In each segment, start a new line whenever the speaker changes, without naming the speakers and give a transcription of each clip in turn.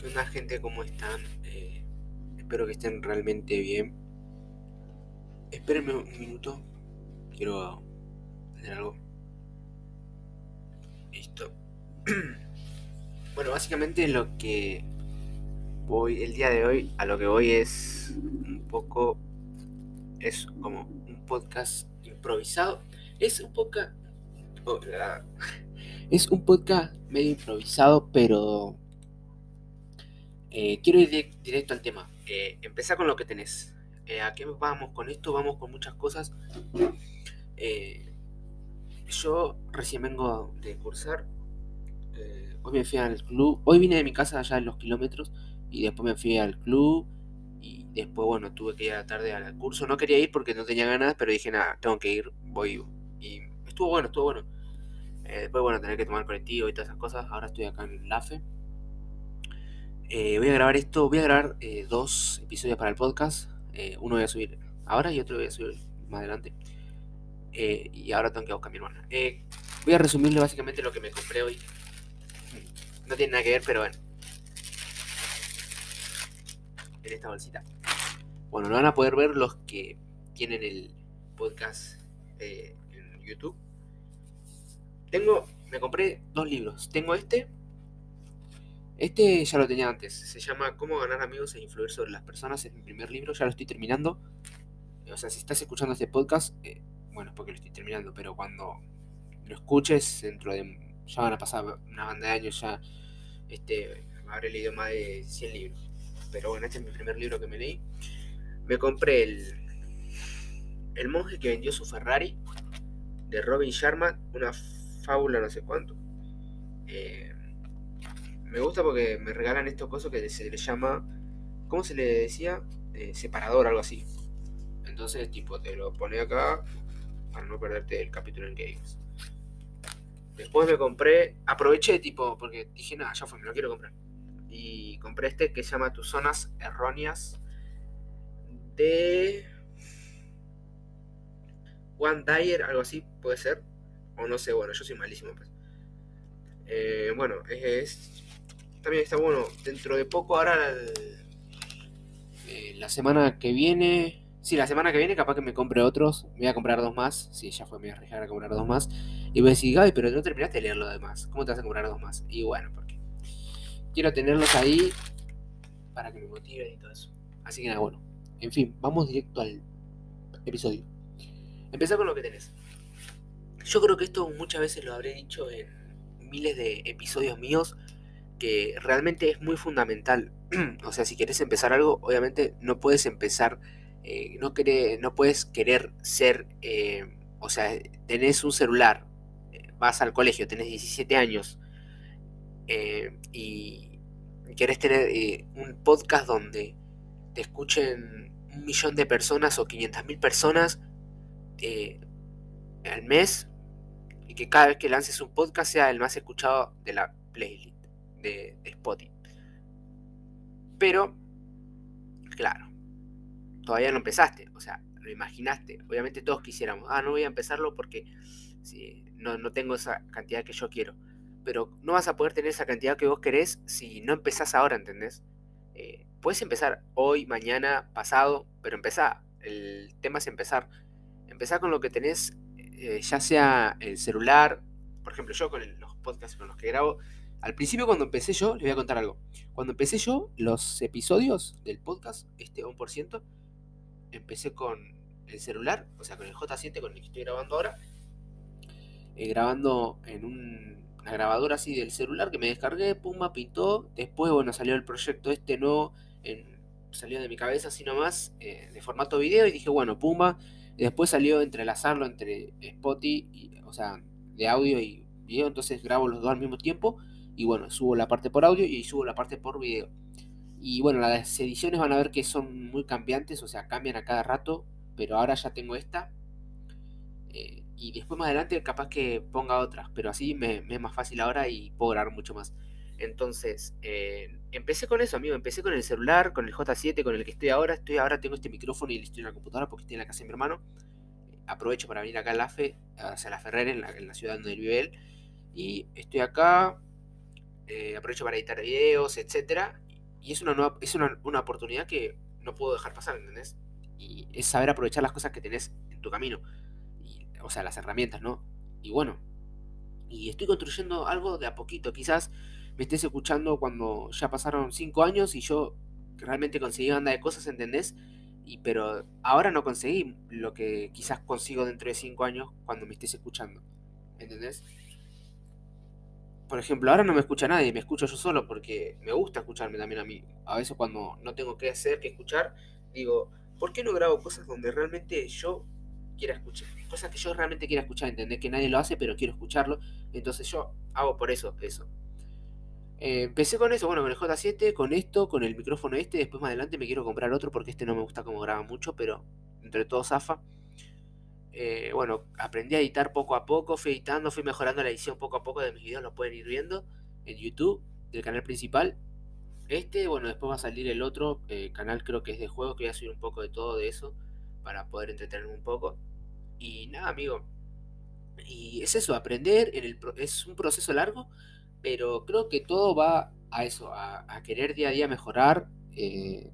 ¿Qué onda gente? ¿Cómo están? Eh, espero que estén realmente bien. Espérenme un minuto. Quiero hacer algo. Listo. bueno, básicamente lo que voy, el día de hoy, a lo que voy es un poco, es como un podcast improvisado. Es un podcast... oh, es un podcast medio improvisado, pero eh, quiero ir di- directo al tema. Eh, empezar con lo que tenés. Eh, ¿A qué vamos con esto? Vamos con muchas cosas. Eh, yo recién vengo de cursar. Hoy me fui al club. Hoy vine de mi casa allá en los kilómetros. Y después me fui al club. Y después, bueno, tuve que ir a la tarde al curso. No quería ir porque no tenía ganas, pero dije, nada, tengo que ir. Voy. Y estuvo bueno, estuvo bueno. Después, bueno, tener que tomar colectivo y todas esas cosas. Ahora estoy acá en la FE. Eh, voy a grabar esto, voy a grabar eh, dos episodios para el podcast. Eh, uno voy a subir ahora y otro voy a subir más adelante. Y ahora tengo que buscar mi hermana. Voy a resumirle básicamente lo que me compré hoy. No tiene nada que ver, pero bueno. En esta bolsita. Bueno, lo van a poder ver los que tienen el podcast en YouTube. Tengo, me compré dos libros. Tengo este este ya lo tenía antes. Se llama Cómo ganar amigos e influir sobre las personas. Es mi primer libro, ya lo estoy terminando. O sea, si estás escuchando este podcast, eh, bueno, es porque lo estoy terminando, pero cuando lo escuches, dentro de. Ya van a pasar una banda de años, ya este, habré leído más de 100 libros. Pero bueno, este es mi primer libro que me leí. Me compré el. El monje que vendió su Ferrari, de Robin Sharma, una fábula no sé cuánto. Eh, me gusta porque me regalan estos cosas que se le llama. ¿Cómo se le decía? Eh, separador, algo así. Entonces, tipo, te lo pone acá para no perderte el capítulo en digas. Después me compré. Aproveché, tipo, porque dije, nada, ya fue, me lo quiero comprar. Y compré este que se llama Tus Zonas Erróneas. De. One Dyer, algo así, puede ser. O no sé, bueno, yo soy malísimo. Pues. Eh, bueno, es, también está bueno. Dentro de poco, ahora eh, la semana que viene. Sí, la semana que viene capaz que me compre otros. Me voy a comprar dos más. Sí, ya fue, me voy a arriesgar a comprar dos más. Y voy a decir, Gaby, pero no terminaste de leer lo demás. ¿Cómo te vas a comprar dos más? Y bueno, porque quiero tenerlos ahí para que me motiven y todo eso. Así que nada, bueno. En fin, vamos directo al episodio. Empezar con lo que tenés. Yo creo que esto muchas veces lo habré dicho en miles de episodios míos que realmente es muy fundamental. o sea, si querés empezar algo, obviamente no puedes empezar, eh, no, queré- no puedes querer ser, eh, o sea, tenés un celular, vas al colegio, tenés 17 años eh, y querés tener un podcast donde te escuchen un millón de personas o 500 mil personas al mes y que cada vez que lances un podcast sea el más escuchado de la playlist de, de Spotify. Pero, claro, todavía no empezaste, o sea, lo imaginaste. Obviamente todos quisiéramos, ah, no voy a empezarlo porque sí, no, no tengo esa cantidad que yo quiero. Pero no vas a poder tener esa cantidad que vos querés si no empezás ahora, ¿entendés? Eh, puedes empezar hoy, mañana, pasado, pero empezá. El tema es empezar. Empezar con lo que tenés, eh, ya sea el celular. Por ejemplo, yo con los podcasts con los que grabo. Al principio, cuando empecé yo, les voy a contar algo. Cuando empecé yo, los episodios del podcast, este 1%, empecé con el celular, o sea, con el J7 con el que estoy grabando ahora. eh, grabando en un- una grabadora así del celular que me descargué, pumba, pintó. Después, bueno, salió el proyecto este nuevo, salió de mi cabeza así nomás, eh, de formato video, y dije, bueno, pumba. Después salió entrelazarlo entre Spotify, y, o sea, de audio y video, entonces grabo los dos al mismo tiempo. Y bueno, subo la parte por audio y subo la parte por video. Y bueno, las ediciones van a ver que son muy cambiantes, o sea, cambian a cada rato, pero ahora ya tengo esta. eh, y después más adelante capaz que ponga otras, pero así me, es más fácil ahora y puedo grabar mucho más. Entonces, eh, empecé con eso, amigo. Empecé con el celular, con el J7, con el que estoy ahora. Estoy ahora tengo este micrófono y estoy en la computadora porque estoy en la casa de mi hermano. Aprovecho para venir acá a la FE, hacia la Ferrer, en la, en la ciudad donde vive él. Y estoy acá, eh, aprovecho para editar videos, etcétera. y es una, nueva, es una, una oportunidad que no puedo dejar pasar, ¿entendés? Y es saber aprovechar las cosas que tenés en tu camino. O sea, las herramientas, ¿no? Y bueno, y estoy construyendo algo de a poquito. Quizás me estés escuchando cuando ya pasaron cinco años y yo realmente conseguí banda de cosas, ¿entendés? Y, pero ahora no conseguí lo que quizás consigo dentro de cinco años cuando me estés escuchando. ¿Entendés? Por ejemplo, ahora no me escucha nadie, me escucho yo solo porque me gusta escucharme también a mí. A veces cuando no tengo que hacer, que escuchar, digo, ¿por qué no grabo cosas donde realmente yo quiera escuchar? Cosas que yo realmente quiera escuchar, entender que nadie lo hace, pero quiero escucharlo. Entonces yo hago por eso eso. Eh, empecé con eso, bueno, con el J7, con esto, con el micrófono este. Después más adelante me quiero comprar otro porque este no me gusta como graba mucho, pero entre todo zafa. Eh, bueno, aprendí a editar poco a poco, fui editando, fui mejorando la edición poco a poco de mis videos, lo pueden ir viendo en YouTube, del canal principal. Este, bueno, después va a salir el otro eh, canal, creo que es de juego, que voy a subir un poco de todo de eso para poder entretenerme un poco. Y nada, amigo. Y es eso, aprender, en el, es un proceso largo, pero creo que todo va a eso, a, querer día a día mejorar. Eh,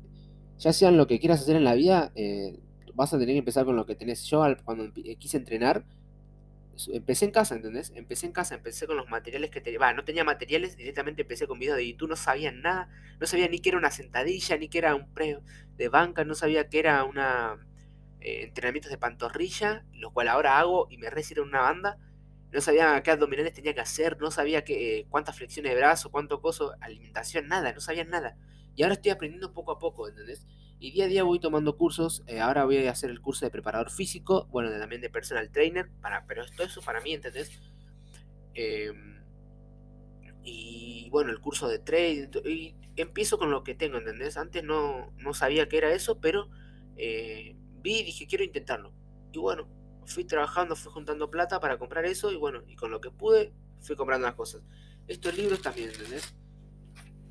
ya sea en lo que quieras hacer en la vida, vas a tener que empezar con lo que tenés. Yo cuando quise entrenar, empecé en casa, ¿entendés? Empecé en casa, empecé con los materiales que tenía. Va, no tenía materiales, directamente empecé con videos de YouTube, no sabía nada, no sabía ni qué era una sentadilla, ni qué era un pre de banca, no sabía qué era una eh, entrenamientos de pantorrilla, lo cual ahora hago y me recibo en una banda. No sabía qué abdominales tenía que hacer, no sabía qué, eh, cuántas flexiones de brazo, cuánto coso, alimentación, nada, no sabía nada. Y ahora estoy aprendiendo poco a poco, ¿entendés? Y día a día voy tomando cursos. Eh, ahora voy a hacer el curso de preparador físico, bueno, también de personal trainer, para, pero esto eso para mí, ¿entendés? Em, y bueno, el curso de trade. Y empiezo con lo que tengo, ¿entendés? Antes no, no sabía qué era eso, pero eh, vi y dije, quiero intentarlo. Y bueno, fui trabajando, fui juntando plata para comprar eso y bueno, y con lo que pude, fui comprando las cosas. Estos libros también, ¿entendés?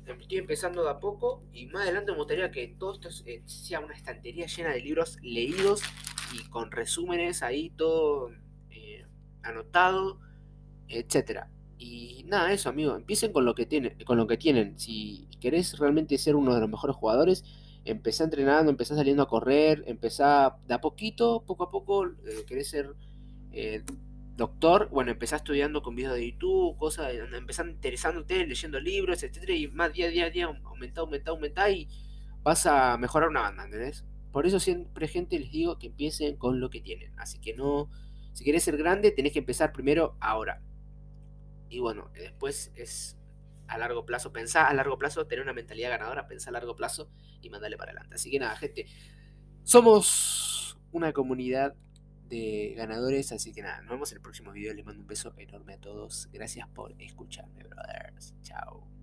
Estoy empezando de a poco y más adelante me gustaría que todo esto eh, sea una estantería llena de libros leídos y con resúmenes ahí todo eh, anotado, etcétera. Y nada, eso amigo, empiecen con lo que tienen, con lo que tienen. Si querés realmente ser uno de los mejores jugadores, empecé entrenando, empecé saliendo a correr, empecé de a poquito, poco a poco, eh, querés ser doctor, bueno, empezás estudiando con videos de YouTube, cosas, empezás interesándote, leyendo libros, etcétera, y más día a día, día, aumenta, aumenta, aumenta, y vas a mejorar una banda, ¿entendés? Por eso siempre, gente, les digo que empiecen con lo que tienen. Así que no, si querés ser grande, tenés que empezar primero ahora. Y bueno, después es a largo plazo, pensá a largo plazo, tener una mentalidad ganadora, pensá a largo plazo y mandale para adelante. Así que nada, gente, somos una comunidad de ganadores. Así que nada, nos vemos en el próximo video. Les mando un beso enorme a todos. Gracias por escucharme, brothers. Chao.